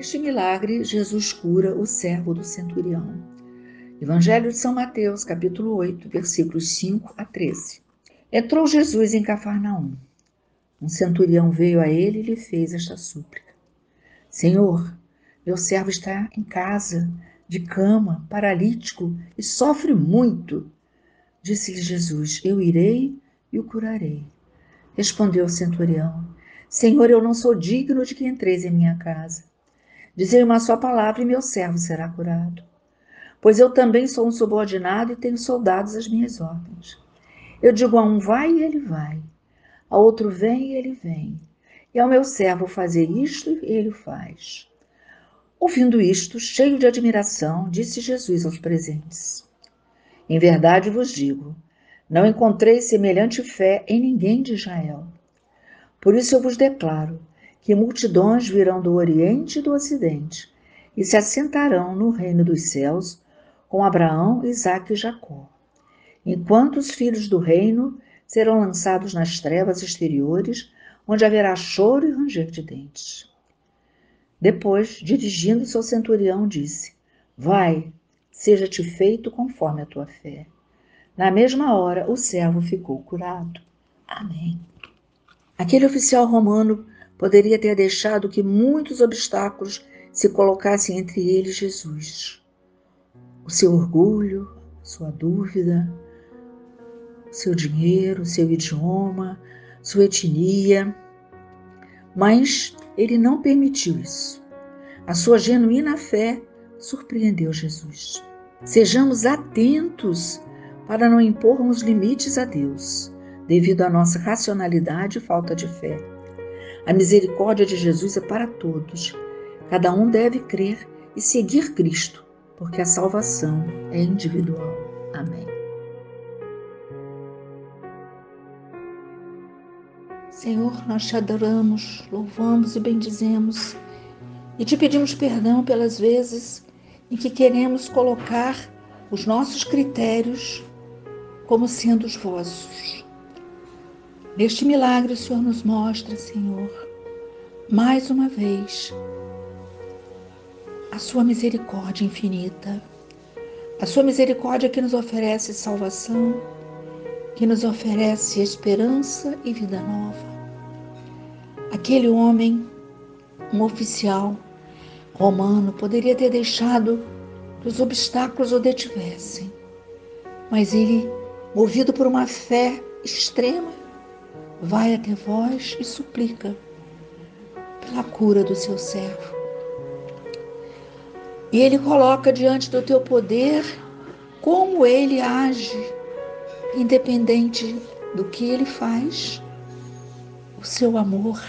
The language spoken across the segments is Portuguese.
Neste milagre, Jesus cura o servo do centurião. Evangelho de São Mateus, capítulo 8, versículos 5 a 13. Entrou Jesus em Cafarnaum. Um centurião veio a ele e lhe fez esta súplica: Senhor, meu servo está em casa, de cama, paralítico e sofre muito. Disse-lhe Jesus: Eu irei e o curarei. Respondeu o centurião: Senhor, eu não sou digno de que entreis em minha casa. Dizei uma só palavra e meu servo será curado. Pois eu também sou um subordinado e tenho soldados às minhas ordens. Eu digo a um vai e ele vai, a outro vem e ele vem, e ao meu servo fazer isto e ele faz. Ouvindo isto, cheio de admiração, disse Jesus aos presentes: Em verdade vos digo, não encontrei semelhante fé em ninguém de Israel. Por isso eu vos declaro que multidões virão do Oriente e do Ocidente e se assentarão no reino dos céus com Abraão, Isaque e Jacó, enquanto os filhos do reino serão lançados nas trevas exteriores, onde haverá choro e ranger de dentes. Depois, dirigindo-se ao centurião, disse: Vai, seja-te feito conforme a tua fé. Na mesma hora, o servo ficou curado. Amém. Aquele oficial romano poderia ter deixado que muitos obstáculos se colocassem entre ele e Jesus. O seu orgulho, sua dúvida, seu dinheiro, seu idioma, sua etnia. Mas ele não permitiu isso. A sua genuína fé surpreendeu Jesus. Sejamos atentos para não impormos limites a Deus, devido à nossa racionalidade e falta de fé. A misericórdia de Jesus é para todos. Cada um deve crer e seguir Cristo, porque a salvação é individual. Amém. Senhor, nós te adoramos, louvamos e bendizemos e te pedimos perdão pelas vezes em que queremos colocar os nossos critérios como sendo os vossos. Neste milagre, o Senhor nos mostra, Senhor, mais uma vez, a Sua misericórdia infinita, a Sua misericórdia que nos oferece salvação, que nos oferece esperança e vida nova. Aquele homem, um oficial romano, poderia ter deixado que os obstáculos o detivessem, mas ele, movido por uma fé extrema, vai até vós e suplica pela cura do seu servo. E ele coloca diante do teu poder como ele age, independente do que ele faz. O seu amor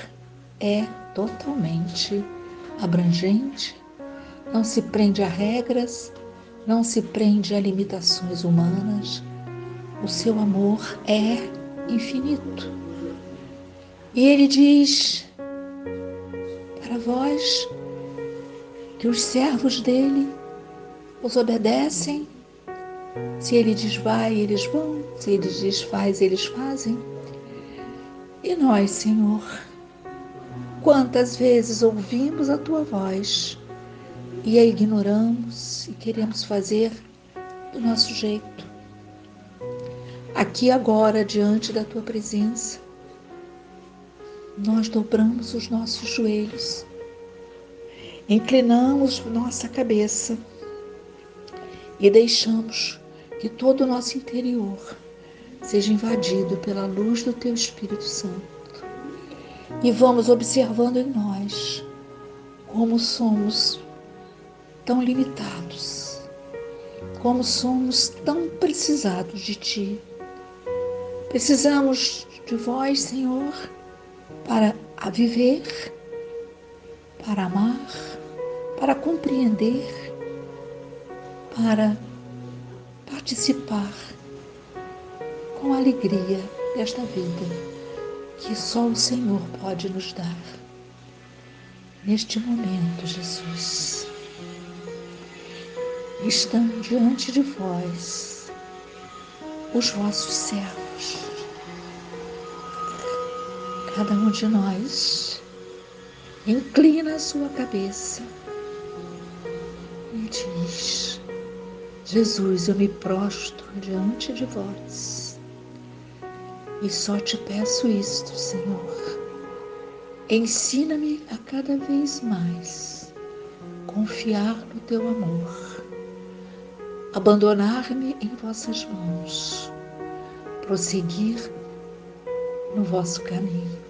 é totalmente abrangente, não se prende a regras, não se prende a limitações humanas. O seu amor é infinito. E ele diz para vós que os servos dele os obedecem. Se ele diz vai, eles vão. Se ele diz faz, eles fazem. E nós, Senhor, quantas vezes ouvimos a tua voz e a ignoramos e queremos fazer do nosso jeito. Aqui agora, diante da tua presença, nós dobramos os nossos joelhos, inclinamos nossa cabeça e deixamos que todo o nosso interior seja invadido pela luz do Teu Espírito Santo. E vamos observando em nós como somos tão limitados, como somos tão precisados de Ti. Precisamos de Vós, Senhor para a viver, para amar, para compreender, para participar com alegria desta vida que só o Senhor pode nos dar. Neste momento, Jesus, estão diante de vós os vossos servos cada um de nós inclina a sua cabeça diz: Jesus, eu me prostro diante de vós e só te peço isto, Senhor. Ensina-me a cada vez mais confiar no teu amor, abandonar-me em vossas mãos, prosseguir no vosso caminho.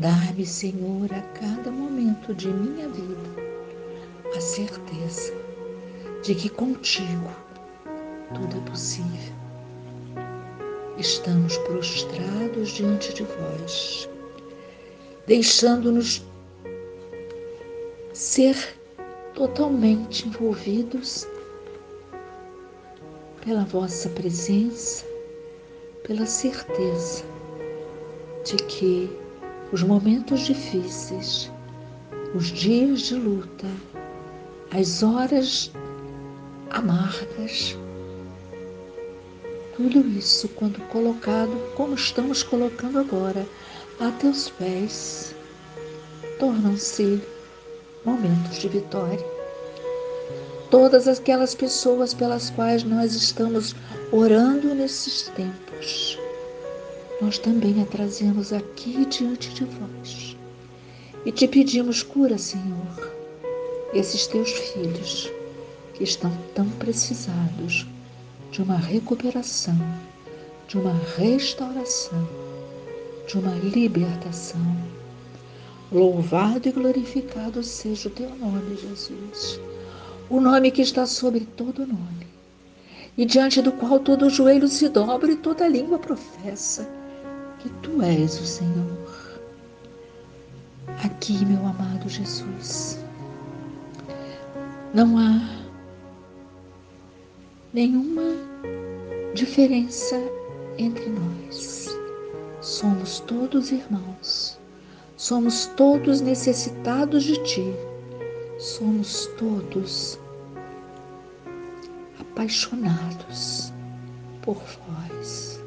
Dar-me, Senhor, a cada momento de minha vida a certeza de que contigo tudo é possível. Estamos prostrados diante de vós, deixando-nos ser totalmente envolvidos pela vossa presença, pela certeza de que os momentos difíceis, os dias de luta, as horas amargas, tudo isso, quando colocado, como estamos colocando agora, a teus pés, tornam-se momentos de vitória. Todas aquelas pessoas pelas quais nós estamos orando nesses tempos, nós também a trazemos aqui diante de vós. E te pedimos cura, Senhor, esses teus filhos que estão tão precisados de uma recuperação, de uma restauração, de uma libertação. Louvado e glorificado seja o teu nome, Jesus, o nome que está sobre todo nome, e diante do qual todo joelho se dobra e toda língua professa que tu és o Senhor. Aqui, meu amado Jesus, não há nenhuma diferença entre nós. Somos todos irmãos, somos todos necessitados de Ti, somos todos apaixonados por vós.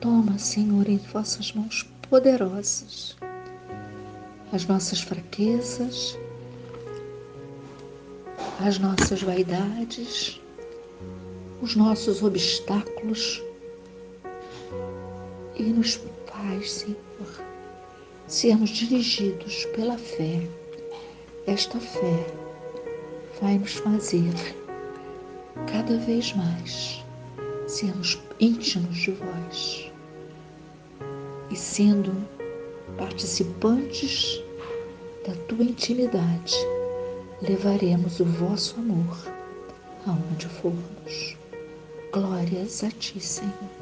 Toma, Senhor, em vossas mãos poderosas as nossas fraquezas, as nossas vaidades, os nossos obstáculos e nos faz, Senhor, sermos dirigidos pela fé. Esta fé vai nos fazer cada vez mais sermos íntimos de vós e sendo participantes da tua intimidade, levaremos o vosso amor aonde formos. Glórias a ti, Senhor.